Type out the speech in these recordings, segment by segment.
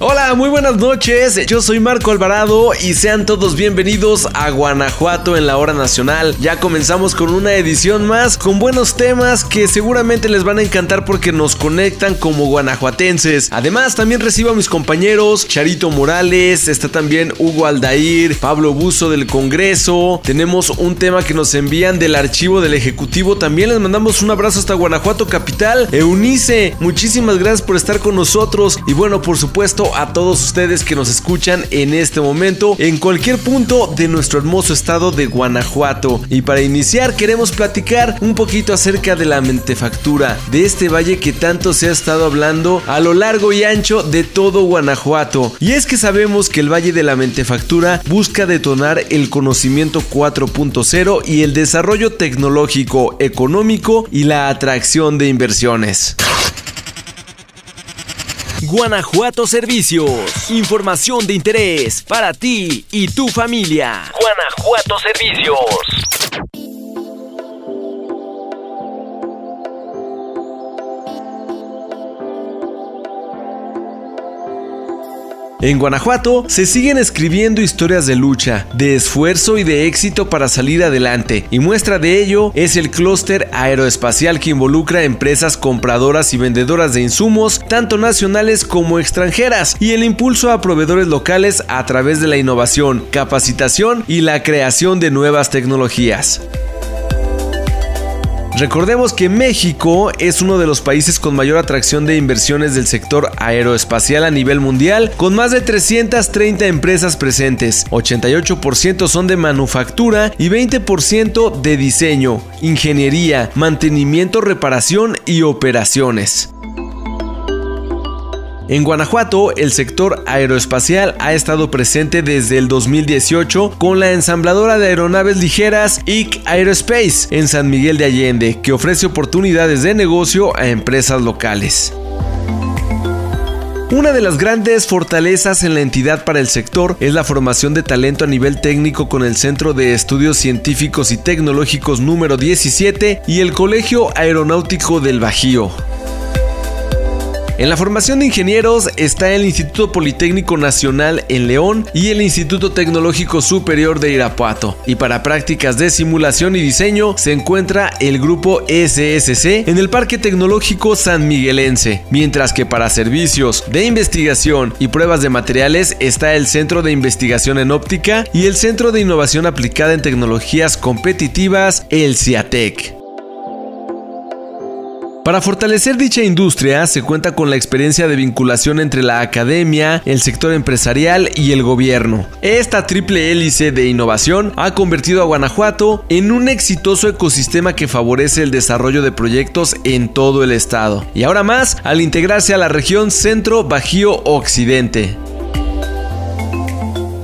Hola, muy buenas noches. Yo soy Marco Alvarado y sean todos bienvenidos a Guanajuato en la hora nacional. Ya comenzamos con una edición más con buenos temas que seguramente les van a encantar porque nos conectan como guanajuatenses. Además, también recibo a mis compañeros Charito Morales, está también Hugo Aldair, Pablo Buzo del Congreso. Tenemos un tema que nos envían del archivo del Ejecutivo. También les mandamos un abrazo hasta Guanajuato capital. Eunice, muchísimas gracias por estar con nosotros y bueno, por supuesto a todos ustedes que nos escuchan en este momento en cualquier punto de nuestro hermoso estado de Guanajuato. Y para iniciar queremos platicar un poquito acerca de la mentefactura, de este valle que tanto se ha estado hablando a lo largo y ancho de todo Guanajuato. Y es que sabemos que el Valle de la Mentefactura busca detonar el conocimiento 4.0 y el desarrollo tecnológico, económico y la atracción de inversiones. Guanajuato Servicios. Información de interés para ti y tu familia. Guanajuato Servicios. En Guanajuato se siguen escribiendo historias de lucha, de esfuerzo y de éxito para salir adelante, y muestra de ello es el clúster aeroespacial que involucra empresas compradoras y vendedoras de insumos, tanto nacionales como extranjeras, y el impulso a proveedores locales a través de la innovación, capacitación y la creación de nuevas tecnologías. Recordemos que México es uno de los países con mayor atracción de inversiones del sector aeroespacial a nivel mundial, con más de 330 empresas presentes. 88% son de manufactura y 20% de diseño, ingeniería, mantenimiento, reparación y operaciones. En Guanajuato, el sector aeroespacial ha estado presente desde el 2018 con la ensambladora de aeronaves ligeras IC Aerospace en San Miguel de Allende, que ofrece oportunidades de negocio a empresas locales. Una de las grandes fortalezas en la entidad para el sector es la formación de talento a nivel técnico con el Centro de Estudios Científicos y Tecnológicos número 17 y el Colegio Aeronáutico del Bajío. En la formación de ingenieros está el Instituto Politécnico Nacional en León y el Instituto Tecnológico Superior de Irapuato. Y para prácticas de simulación y diseño se encuentra el grupo SSC en el Parque Tecnológico San Miguelense, mientras que para servicios de investigación y pruebas de materiales está el Centro de Investigación en Óptica y el Centro de Innovación Aplicada en Tecnologías Competitivas, el CIATEC. Para fortalecer dicha industria se cuenta con la experiencia de vinculación entre la academia, el sector empresarial y el gobierno. Esta triple hélice de innovación ha convertido a Guanajuato en un exitoso ecosistema que favorece el desarrollo de proyectos en todo el estado. Y ahora más al integrarse a la región Centro Bajío Occidente.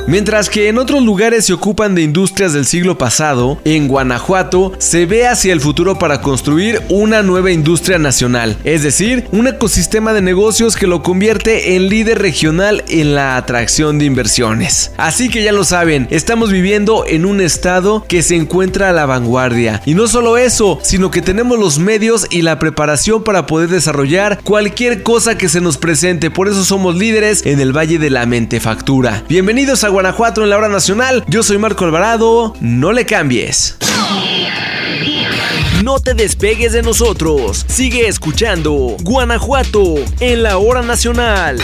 Mientras que en otros lugares se ocupan de industrias del siglo pasado, en Guanajuato se ve hacia el futuro para construir una nueva industria nacional, es decir, un ecosistema de negocios que lo convierte en líder regional en la atracción de inversiones. Así que ya lo saben, estamos viviendo en un estado que se encuentra a la vanguardia. Y no solo eso, sino que tenemos los medios y la preparación para poder desarrollar cualquier cosa que se nos presente. Por eso somos líderes en el Valle de la Mentefactura. Bienvenidos a Guanajuato en la hora nacional. Yo soy Marco Alvarado. No le cambies. No te despegues de nosotros. Sigue escuchando Guanajuato en la hora nacional.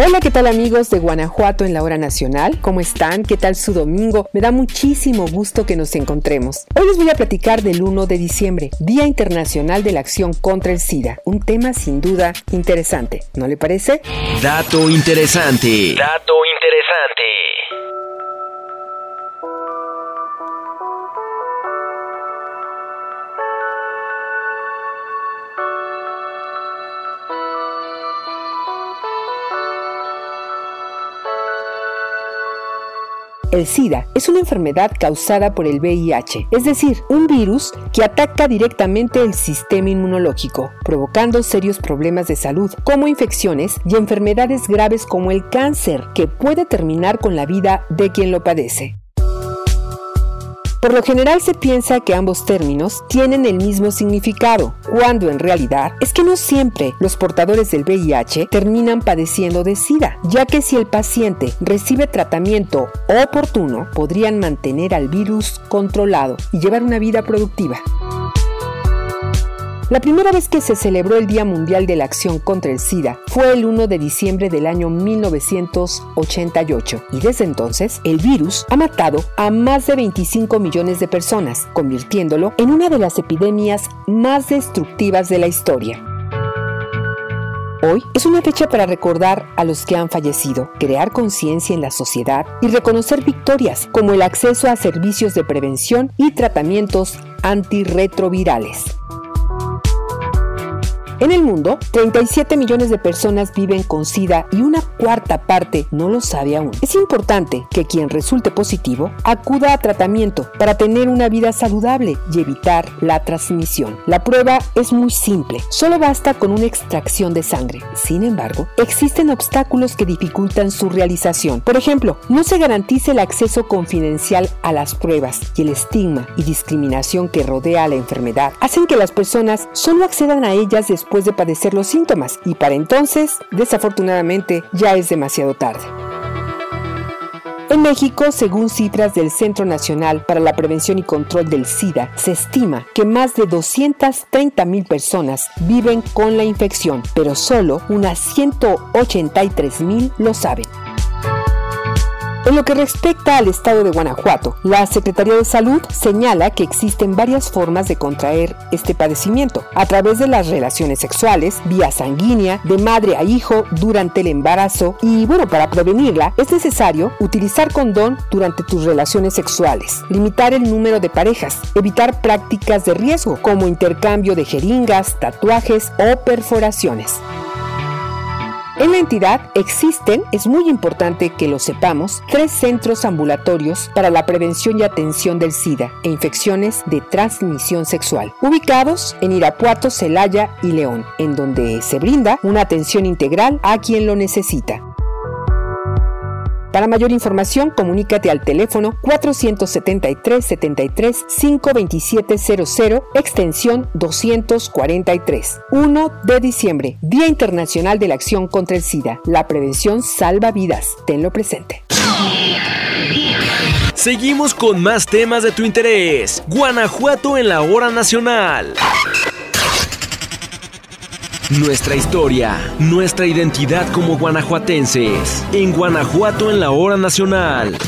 Hola, ¿qué tal amigos de Guanajuato en la hora nacional? ¿Cómo están? ¿Qué tal su domingo? Me da muchísimo gusto que nos encontremos. Hoy les voy a platicar del 1 de diciembre, Día Internacional de la Acción contra el SIDA. Un tema sin duda interesante, ¿no le parece? Dato interesante. Dato interesante. El SIDA es una enfermedad causada por el VIH, es decir, un virus que ataca directamente el sistema inmunológico, provocando serios problemas de salud como infecciones y enfermedades graves como el cáncer, que puede terminar con la vida de quien lo padece. Por lo general se piensa que ambos términos tienen el mismo significado, cuando en realidad es que no siempre los portadores del VIH terminan padeciendo de SIDA, ya que si el paciente recibe tratamiento oportuno, podrían mantener al virus controlado y llevar una vida productiva. La primera vez que se celebró el Día Mundial de la Acción contra el SIDA fue el 1 de diciembre del año 1988 y desde entonces el virus ha matado a más de 25 millones de personas, convirtiéndolo en una de las epidemias más destructivas de la historia. Hoy es una fecha para recordar a los que han fallecido, crear conciencia en la sociedad y reconocer victorias como el acceso a servicios de prevención y tratamientos antirretrovirales. En el mundo, 37 millones de personas viven con SIDA y una cuarta parte no lo sabe aún. Es importante que quien resulte positivo acuda a tratamiento para tener una vida saludable y evitar la transmisión. La prueba es muy simple, solo basta con una extracción de sangre. Sin embargo, existen obstáculos que dificultan su realización. Por ejemplo, no se garantiza el acceso confidencial a las pruebas y el estigma y discriminación que rodea a la enfermedad hacen que las personas solo accedan a ellas después después de padecer los síntomas y para entonces, desafortunadamente, ya es demasiado tarde. En México, según cifras del Centro Nacional para la Prevención y Control del SIDA, se estima que más de 230 mil personas viven con la infección, pero solo unas 183 mil lo saben. En lo que respecta al estado de Guanajuato, la Secretaría de Salud señala que existen varias formas de contraer este padecimiento, a través de las relaciones sexuales, vía sanguínea, de madre a hijo, durante el embarazo y bueno, para prevenirla es necesario utilizar condón durante tus relaciones sexuales, limitar el número de parejas, evitar prácticas de riesgo como intercambio de jeringas, tatuajes o perforaciones. En la entidad existen, es muy importante que lo sepamos, tres centros ambulatorios para la prevención y atención del SIDA e infecciones de transmisión sexual, ubicados en Irapuato, Celaya y León, en donde se brinda una atención integral a quien lo necesita. Para mayor información, comunícate al teléfono 473 73 52700, extensión 243. 1 de diciembre, Día Internacional de la Acción contra el SIDA. La prevención salva vidas. Tenlo presente. Seguimos con más temas de tu interés. Guanajuato en la hora nacional. Nuestra historia, nuestra identidad como guanajuatenses. En Guanajuato en la hora nacional.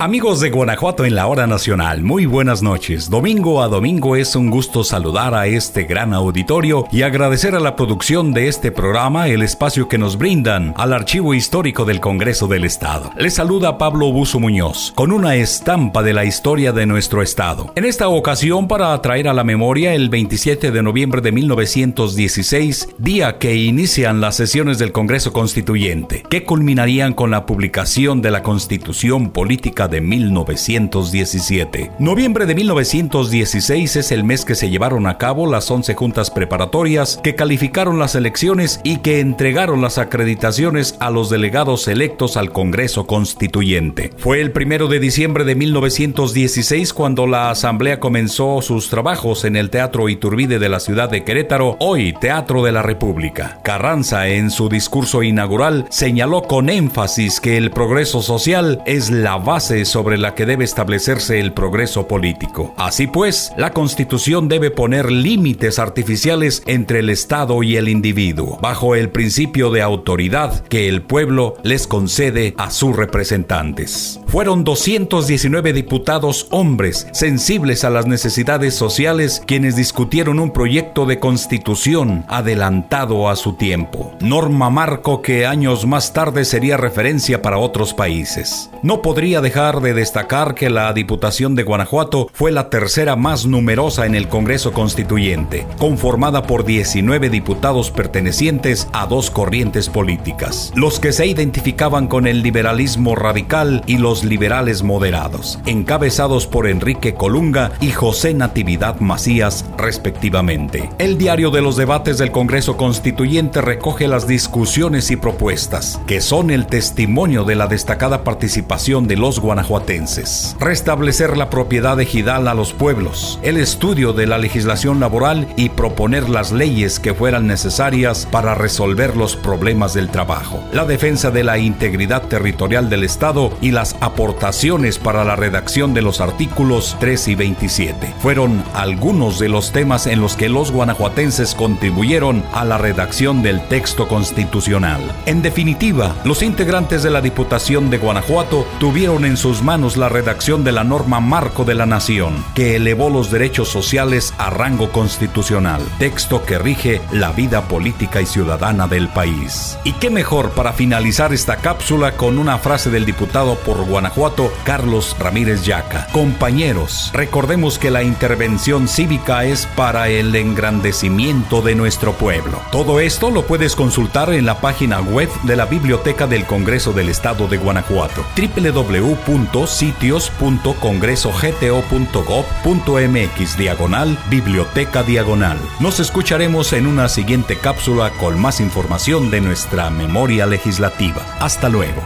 Amigos de Guanajuato en la hora nacional, muy buenas noches. Domingo a domingo es un gusto saludar a este gran auditorio y agradecer a la producción de este programa el espacio que nos brindan al Archivo Histórico del Congreso del Estado. Les saluda Pablo Buzo Muñoz con una estampa de la historia de nuestro estado. En esta ocasión para traer a la memoria el 27 de noviembre de 1916, día que inician las sesiones del Congreso Constituyente, que culminarían con la publicación de la Constitución Política de 1917. Noviembre de 1916 es el mes que se llevaron a cabo las 11 juntas preparatorias que calificaron las elecciones y que entregaron las acreditaciones a los delegados electos al Congreso Constituyente. Fue el primero de diciembre de 1916 cuando la Asamblea comenzó sus trabajos en el Teatro Iturbide de la ciudad de Querétaro, hoy Teatro de la República. Carranza, en su discurso inaugural, señaló con énfasis que el progreso social es la base sobre la que debe establecerse el progreso político. Así pues, la Constitución debe poner límites artificiales entre el Estado y el individuo, bajo el principio de autoridad que el pueblo les concede a sus representantes. Fueron 219 diputados hombres sensibles a las necesidades sociales quienes discutieron un proyecto de constitución adelantado a su tiempo, norma marco que años más tarde sería referencia para otros países. No podría dejar de destacar que la Diputación de Guanajuato fue la tercera más numerosa en el Congreso Constituyente, conformada por 19 diputados pertenecientes a dos corrientes políticas, los que se identificaban con el liberalismo radical y los liberales moderados, encabezados por Enrique Colunga y José Natividad Macías, respectivamente. El diario de los debates del Congreso Constituyente recoge las discusiones y propuestas, que son el testimonio de la destacada participación de los guanajuatenses. Restablecer la propiedad ejidal a los pueblos, el estudio de la legislación laboral y proponer las leyes que fueran necesarias para resolver los problemas del trabajo, la defensa de la integridad territorial del Estado y las aportaciones para la redacción de los artículos 3 y 27. Fueron algunos de los temas en los que los guanajuatenses contribuyeron a la redacción del texto constitucional. En definitiva, los integrantes de la Diputación de Guanajuato tuvieron en sus manos la redacción de la norma marco de la nación, que elevó los derechos sociales a rango constitucional, texto que rige la vida política y ciudadana del país. Y qué mejor para finalizar esta cápsula con una frase del diputado por Guanajuato, Carlos Ramírez Yaca. Compañeros, recordemos que la intervención cívica es para el engrandecimiento de pueblo. Todo esto lo puedes consultar en la página web de la Biblioteca del Congreso del Estado de Guanajuato, www.sitios.congresogto.gov.mx diagonal Biblioteca Diagonal. Nos escucharemos en una siguiente cápsula con más información de nuestra memoria legislativa. Hasta luego.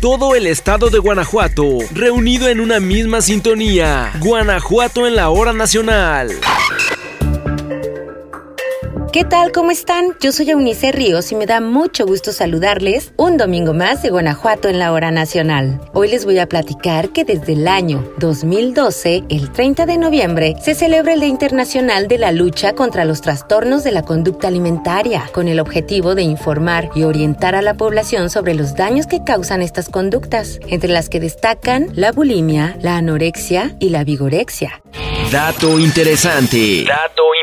Todo el estado de Guanajuato, reunido en una misma sintonía. Guanajuato en la hora nacional. ¿Qué tal? ¿Cómo están? Yo soy Eunice Ríos y me da mucho gusto saludarles un domingo más de Guanajuato en la hora nacional. Hoy les voy a platicar que desde el año 2012, el 30 de noviembre, se celebra el Día Internacional de la Lucha contra los Trastornos de la Conducta Alimentaria, con el objetivo de informar y orientar a la población sobre los daños que causan estas conductas, entre las que destacan la bulimia, la anorexia y la vigorexia. Dato interesante. Dato interesante.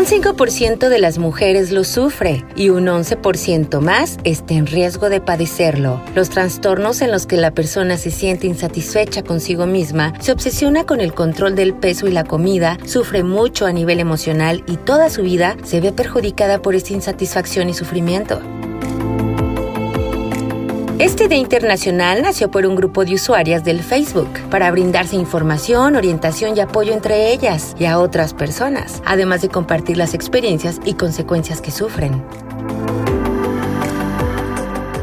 Un 5% de las mujeres lo sufre y un 11% más está en riesgo de padecerlo. Los trastornos en los que la persona se siente insatisfecha consigo misma, se obsesiona con el control del peso y la comida, sufre mucho a nivel emocional y toda su vida se ve perjudicada por esta insatisfacción y sufrimiento. Este Día Internacional nació por un grupo de usuarias del Facebook para brindarse información, orientación y apoyo entre ellas y a otras personas, además de compartir las experiencias y consecuencias que sufren.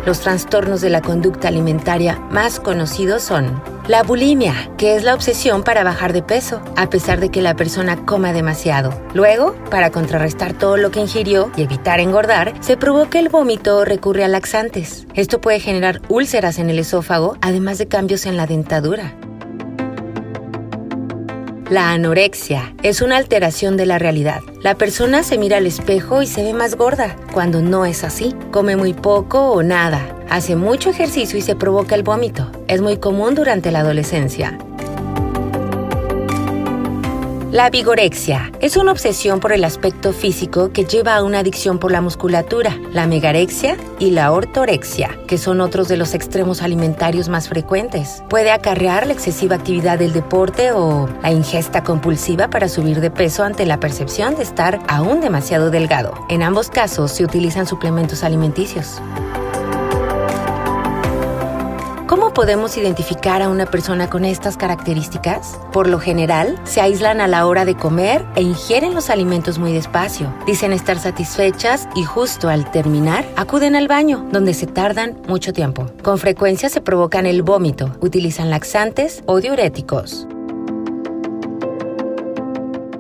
Los trastornos de la conducta alimentaria más conocidos son la bulimia, que es la obsesión para bajar de peso, a pesar de que la persona coma demasiado. Luego, para contrarrestar todo lo que ingirió y evitar engordar, se provoca el vómito recurre a laxantes. Esto puede generar úlceras en el esófago, además de cambios en la dentadura. La anorexia es una alteración de la realidad. La persona se mira al espejo y se ve más gorda, cuando no es así. Come muy poco o nada. Hace mucho ejercicio y se provoca el vómito. Es muy común durante la adolescencia. La vigorexia es una obsesión por el aspecto físico que lleva a una adicción por la musculatura, la megarexia y la ortorexia, que son otros de los extremos alimentarios más frecuentes. Puede acarrear la excesiva actividad del deporte o la ingesta compulsiva para subir de peso ante la percepción de estar aún demasiado delgado. En ambos casos se utilizan suplementos alimenticios. Podemos identificar a una persona con estas características? Por lo general, se aíslan a la hora de comer e ingieren los alimentos muy despacio. Dicen estar satisfechas y justo al terminar acuden al baño, donde se tardan mucho tiempo. Con frecuencia se provocan el vómito, utilizan laxantes o diuréticos.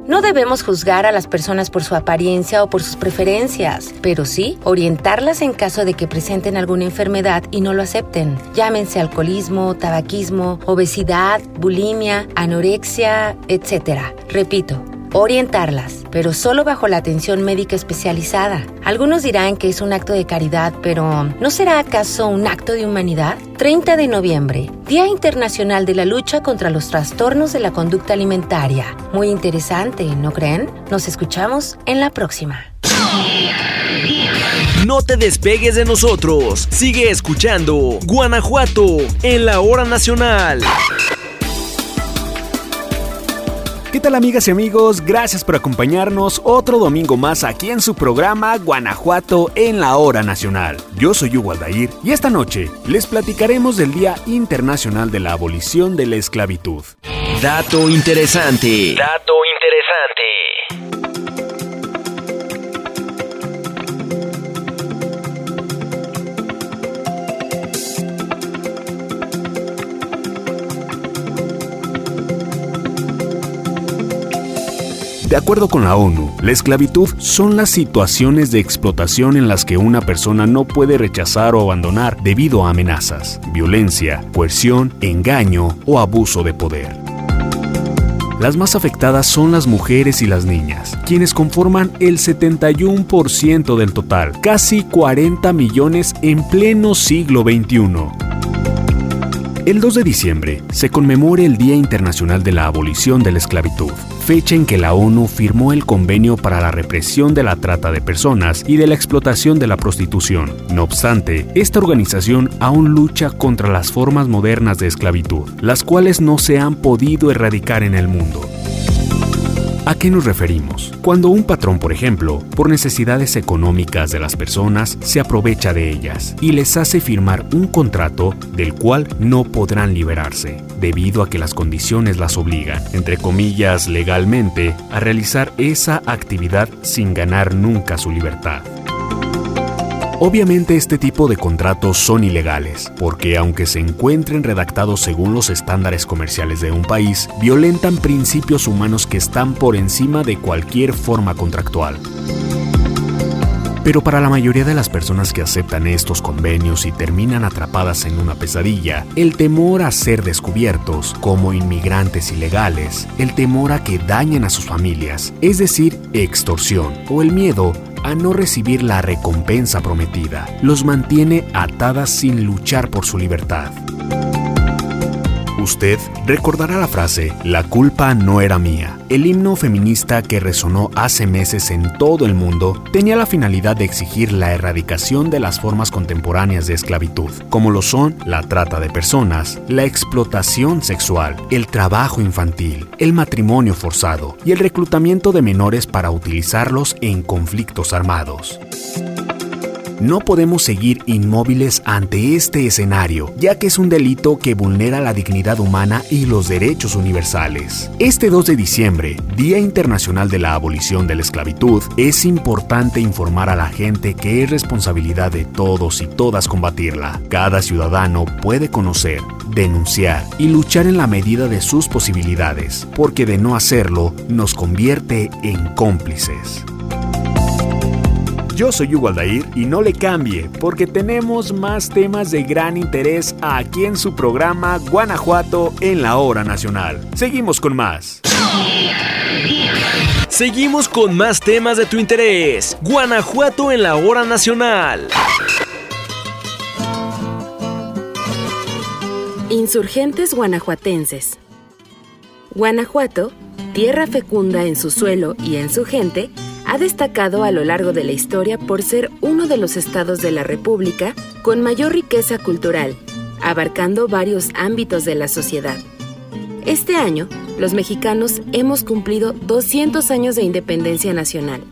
No debemos juzgar a las personas por su apariencia o por sus preferencias, pero sí orientarlas en caso de que presenten alguna enfermedad y no lo acepten. Llámense alcoholismo, tabaquismo, obesidad, bulimia, anorexia, etc. Repito, orientarlas, pero solo bajo la atención médica especializada. Algunos dirán que es un acto de caridad, pero ¿no será acaso un acto de humanidad? 30 de noviembre, Día Internacional de la Lucha contra los Trastornos de la Conducta Alimentaria. Muy interesante, ¿no creen? Nos escuchamos en la próxima. No te despegues de nosotros. Sigue escuchando Guanajuato en la hora nacional. ¿Qué tal amigas y amigos? Gracias por acompañarnos otro domingo más aquí en su programa Guanajuato en la hora nacional. Yo soy Hugo Aldair y esta noche les platicaremos del Día Internacional de la Abolición de la Esclavitud. Dato interesante. Dato De acuerdo con la ONU, la esclavitud son las situaciones de explotación en las que una persona no puede rechazar o abandonar debido a amenazas, violencia, coerción, engaño o abuso de poder. Las más afectadas son las mujeres y las niñas, quienes conforman el 71% del total, casi 40 millones en pleno siglo XXI. El 2 de diciembre se conmemora el Día Internacional de la Abolición de la Esclavitud, fecha en que la ONU firmó el Convenio para la Represión de la Trata de Personas y de la Explotación de la Prostitución. No obstante, esta organización aún lucha contra las formas modernas de esclavitud, las cuales no se han podido erradicar en el mundo. ¿A qué nos referimos? Cuando un patrón, por ejemplo, por necesidades económicas de las personas, se aprovecha de ellas y les hace firmar un contrato del cual no podrán liberarse, debido a que las condiciones las obligan, entre comillas legalmente, a realizar esa actividad sin ganar nunca su libertad. Obviamente este tipo de contratos son ilegales, porque aunque se encuentren redactados según los estándares comerciales de un país, violentan principios humanos que están por encima de cualquier forma contractual. Pero para la mayoría de las personas que aceptan estos convenios y terminan atrapadas en una pesadilla, el temor a ser descubiertos como inmigrantes ilegales, el temor a que dañen a sus familias, es decir, extorsión, o el miedo a no recibir la recompensa prometida, los mantiene atadas sin luchar por su libertad. Usted recordará la frase, la culpa no era mía. El himno feminista que resonó hace meses en todo el mundo tenía la finalidad de exigir la erradicación de las formas contemporáneas de esclavitud, como lo son la trata de personas, la explotación sexual, el trabajo infantil, el matrimonio forzado y el reclutamiento de menores para utilizarlos en conflictos armados. No podemos seguir inmóviles ante este escenario, ya que es un delito que vulnera la dignidad humana y los derechos universales. Este 2 de diciembre, Día Internacional de la Abolición de la Esclavitud, es importante informar a la gente que es responsabilidad de todos y todas combatirla. Cada ciudadano puede conocer, denunciar y luchar en la medida de sus posibilidades, porque de no hacerlo nos convierte en cómplices. Yo soy Hugo Aldair y no le cambie porque tenemos más temas de gran interés aquí en su programa Guanajuato en la hora nacional. Seguimos con más. Seguimos con más temas de tu interés. Guanajuato en la hora nacional. Insurgentes guanajuatenses. Guanajuato, tierra fecunda en su suelo y en su gente, ha destacado a lo largo de la historia por ser uno de los estados de la República con mayor riqueza cultural, abarcando varios ámbitos de la sociedad. Este año, los mexicanos hemos cumplido 200 años de independencia nacional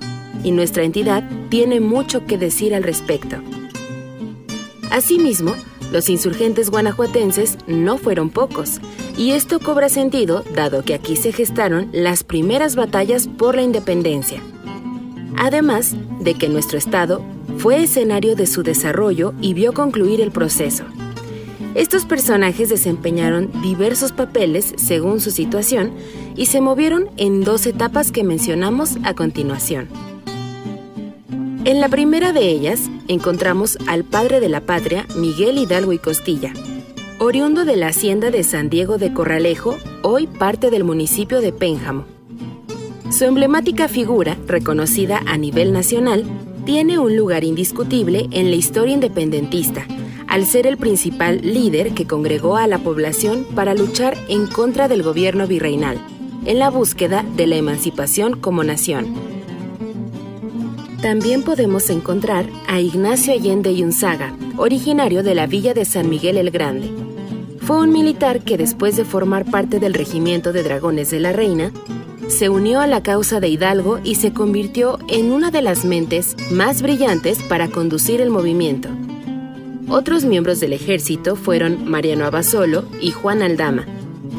y nuestra entidad tiene mucho que decir al respecto. Asimismo, los insurgentes guanajuatenses no fueron pocos, y esto cobra sentido dado que aquí se gestaron las primeras batallas por la independencia además de que nuestro Estado fue escenario de su desarrollo y vio concluir el proceso. Estos personajes desempeñaron diversos papeles según su situación y se movieron en dos etapas que mencionamos a continuación. En la primera de ellas encontramos al padre de la patria, Miguel Hidalgo y Costilla, oriundo de la hacienda de San Diego de Corralejo, hoy parte del municipio de Pénjamo. Su emblemática figura, reconocida a nivel nacional, tiene un lugar indiscutible en la historia independentista, al ser el principal líder que congregó a la población para luchar en contra del gobierno virreinal, en la búsqueda de la emancipación como nación. También podemos encontrar a Ignacio Allende Yunzaga, originario de la villa de San Miguel el Grande. Fue un militar que después de formar parte del regimiento de dragones de la Reina, se unió a la causa de Hidalgo y se convirtió en una de las mentes más brillantes para conducir el movimiento. Otros miembros del ejército fueron Mariano Abasolo y Juan Aldama,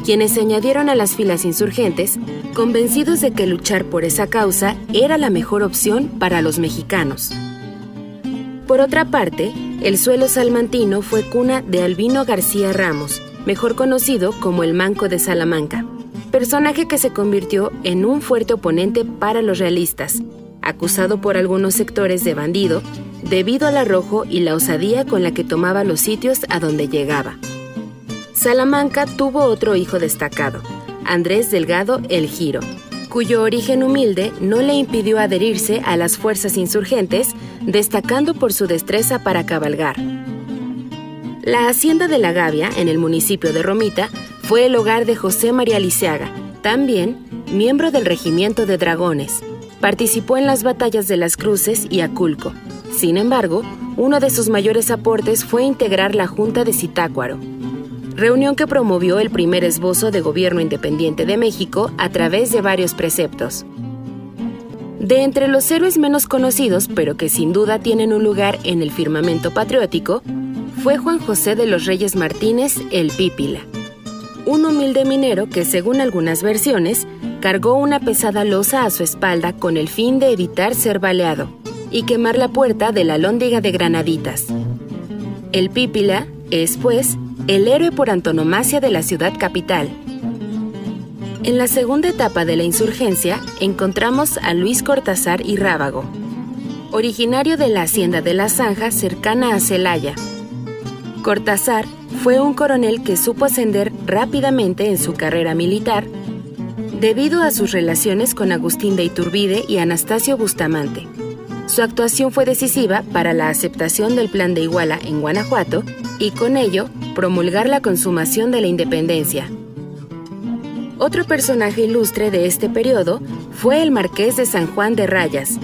quienes se añadieron a las filas insurgentes, convencidos de que luchar por esa causa era la mejor opción para los mexicanos. Por otra parte, el suelo salmantino fue cuna de Albino García Ramos, mejor conocido como el Manco de Salamanca, personaje que se convirtió en un fuerte oponente para los realistas, acusado por algunos sectores de bandido debido al arrojo y la osadía con la que tomaba los sitios a donde llegaba. Salamanca tuvo otro hijo destacado, Andrés Delgado El Giro, cuyo origen humilde no le impidió adherirse a las fuerzas insurgentes, destacando por su destreza para cabalgar. La hacienda de la Gavia, en el municipio de Romita, fue el hogar de José María Liceaga, también miembro del Regimiento de Dragones. Participó en las batallas de las Cruces y Aculco. Sin embargo, uno de sus mayores aportes fue integrar la Junta de Zitácuaro, reunión que promovió el primer esbozo de gobierno independiente de México a través de varios preceptos. De entre los héroes menos conocidos, pero que sin duda tienen un lugar en el firmamento patriótico, fue Juan José de los Reyes Martínez el Pípila, un humilde minero que, según algunas versiones, cargó una pesada losa a su espalda con el fin de evitar ser baleado y quemar la puerta de la lóndiga de Granaditas. El Pípila es, pues, el héroe por antonomasia de la ciudad capital. En la segunda etapa de la insurgencia encontramos a Luis Cortázar y Rábago, originario de la hacienda de la Zanja cercana a Celaya. Cortázar fue un coronel que supo ascender rápidamente en su carrera militar debido a sus relaciones con Agustín de Iturbide y Anastasio Bustamante. Su actuación fue decisiva para la aceptación del Plan de Iguala en Guanajuato y con ello promulgar la consumación de la independencia. Otro personaje ilustre de este periodo fue el marqués de San Juan de Rayas,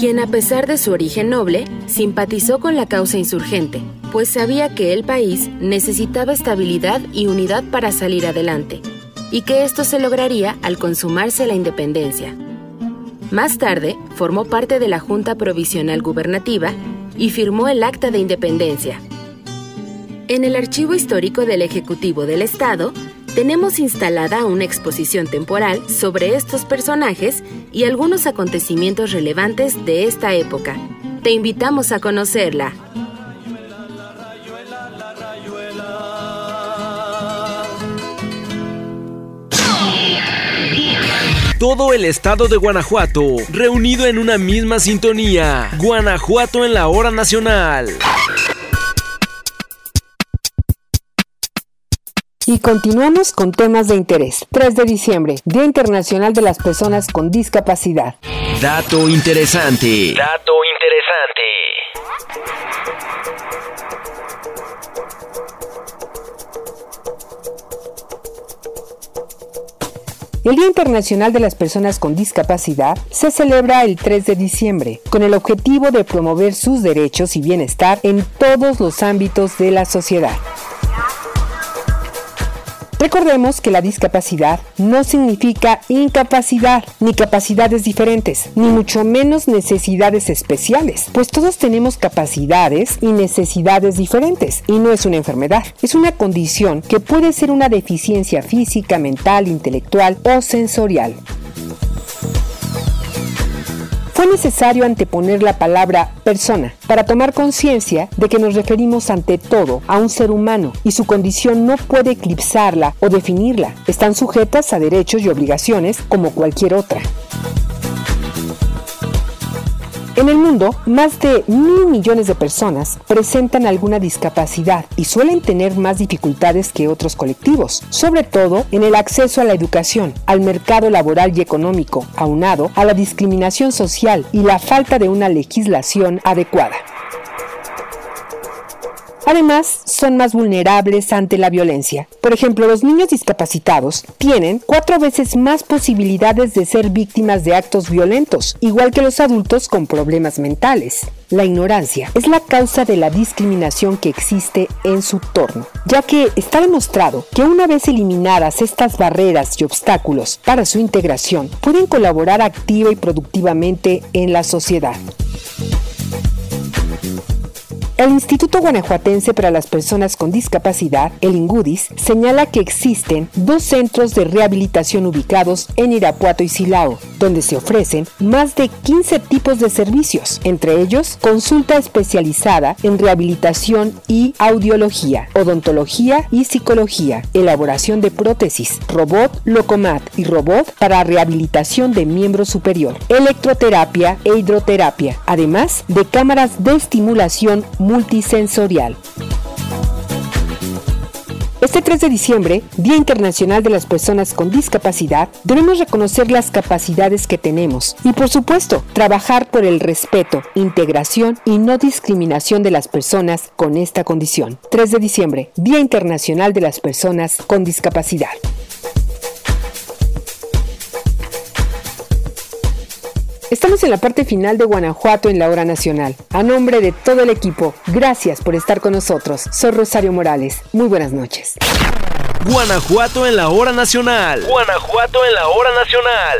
quien a pesar de su origen noble, simpatizó con la causa insurgente, pues sabía que el país necesitaba estabilidad y unidad para salir adelante, y que esto se lograría al consumarse la independencia. Más tarde, formó parte de la Junta Provisional Gubernativa y firmó el Acta de Independencia. En el Archivo Histórico del Ejecutivo del Estado, tenemos instalada una exposición temporal sobre estos personajes y algunos acontecimientos relevantes de esta época. Te invitamos a conocerla. todo el estado de Guanajuato, reunido en una misma sintonía. Guanajuato en la hora nacional. Y continuamos con temas de interés. 3 de diciembre, Día Internacional de las Personas con Discapacidad. Dato interesante. Dato interesante. El Día Internacional de las Personas con Discapacidad se celebra el 3 de diciembre, con el objetivo de promover sus derechos y bienestar en todos los ámbitos de la sociedad. Recordemos que la discapacidad no significa incapacidad, ni capacidades diferentes, ni mucho menos necesidades especiales, pues todos tenemos capacidades y necesidades diferentes, y no es una enfermedad, es una condición que puede ser una deficiencia física, mental, intelectual o sensorial. Fue necesario anteponer la palabra persona para tomar conciencia de que nos referimos ante todo a un ser humano y su condición no puede eclipsarla o definirla. Están sujetas a derechos y obligaciones como cualquier otra. En el mundo, más de mil millones de personas presentan alguna discapacidad y suelen tener más dificultades que otros colectivos, sobre todo en el acceso a la educación, al mercado laboral y económico, aunado a la discriminación social y la falta de una legislación adecuada. Además, son más vulnerables ante la violencia. Por ejemplo, los niños discapacitados tienen cuatro veces más posibilidades de ser víctimas de actos violentos, igual que los adultos con problemas mentales. La ignorancia es la causa de la discriminación que existe en su torno, ya que está demostrado que una vez eliminadas estas barreras y obstáculos para su integración, pueden colaborar activa y productivamente en la sociedad. El Instituto Guanajuatense para las Personas con Discapacidad, el INGUDIS, señala que existen dos centros de rehabilitación ubicados en Irapuato y Silao, donde se ofrecen más de 15 tipos de servicios, entre ellos consulta especializada en rehabilitación y audiología, odontología y psicología, elaboración de prótesis, robot, locomat y robot para rehabilitación de miembro superior, electroterapia e hidroterapia, además de cámaras de estimulación multisensorial. Este 3 de diciembre, Día Internacional de las Personas con Discapacidad, debemos reconocer las capacidades que tenemos y, por supuesto, trabajar por el respeto, integración y no discriminación de las personas con esta condición. 3 de diciembre, Día Internacional de las Personas con Discapacidad. Estamos en la parte final de Guanajuato en la hora nacional. A nombre de todo el equipo, gracias por estar con nosotros. Soy Rosario Morales. Muy buenas noches. Guanajuato en la hora nacional. Guanajuato en la hora nacional.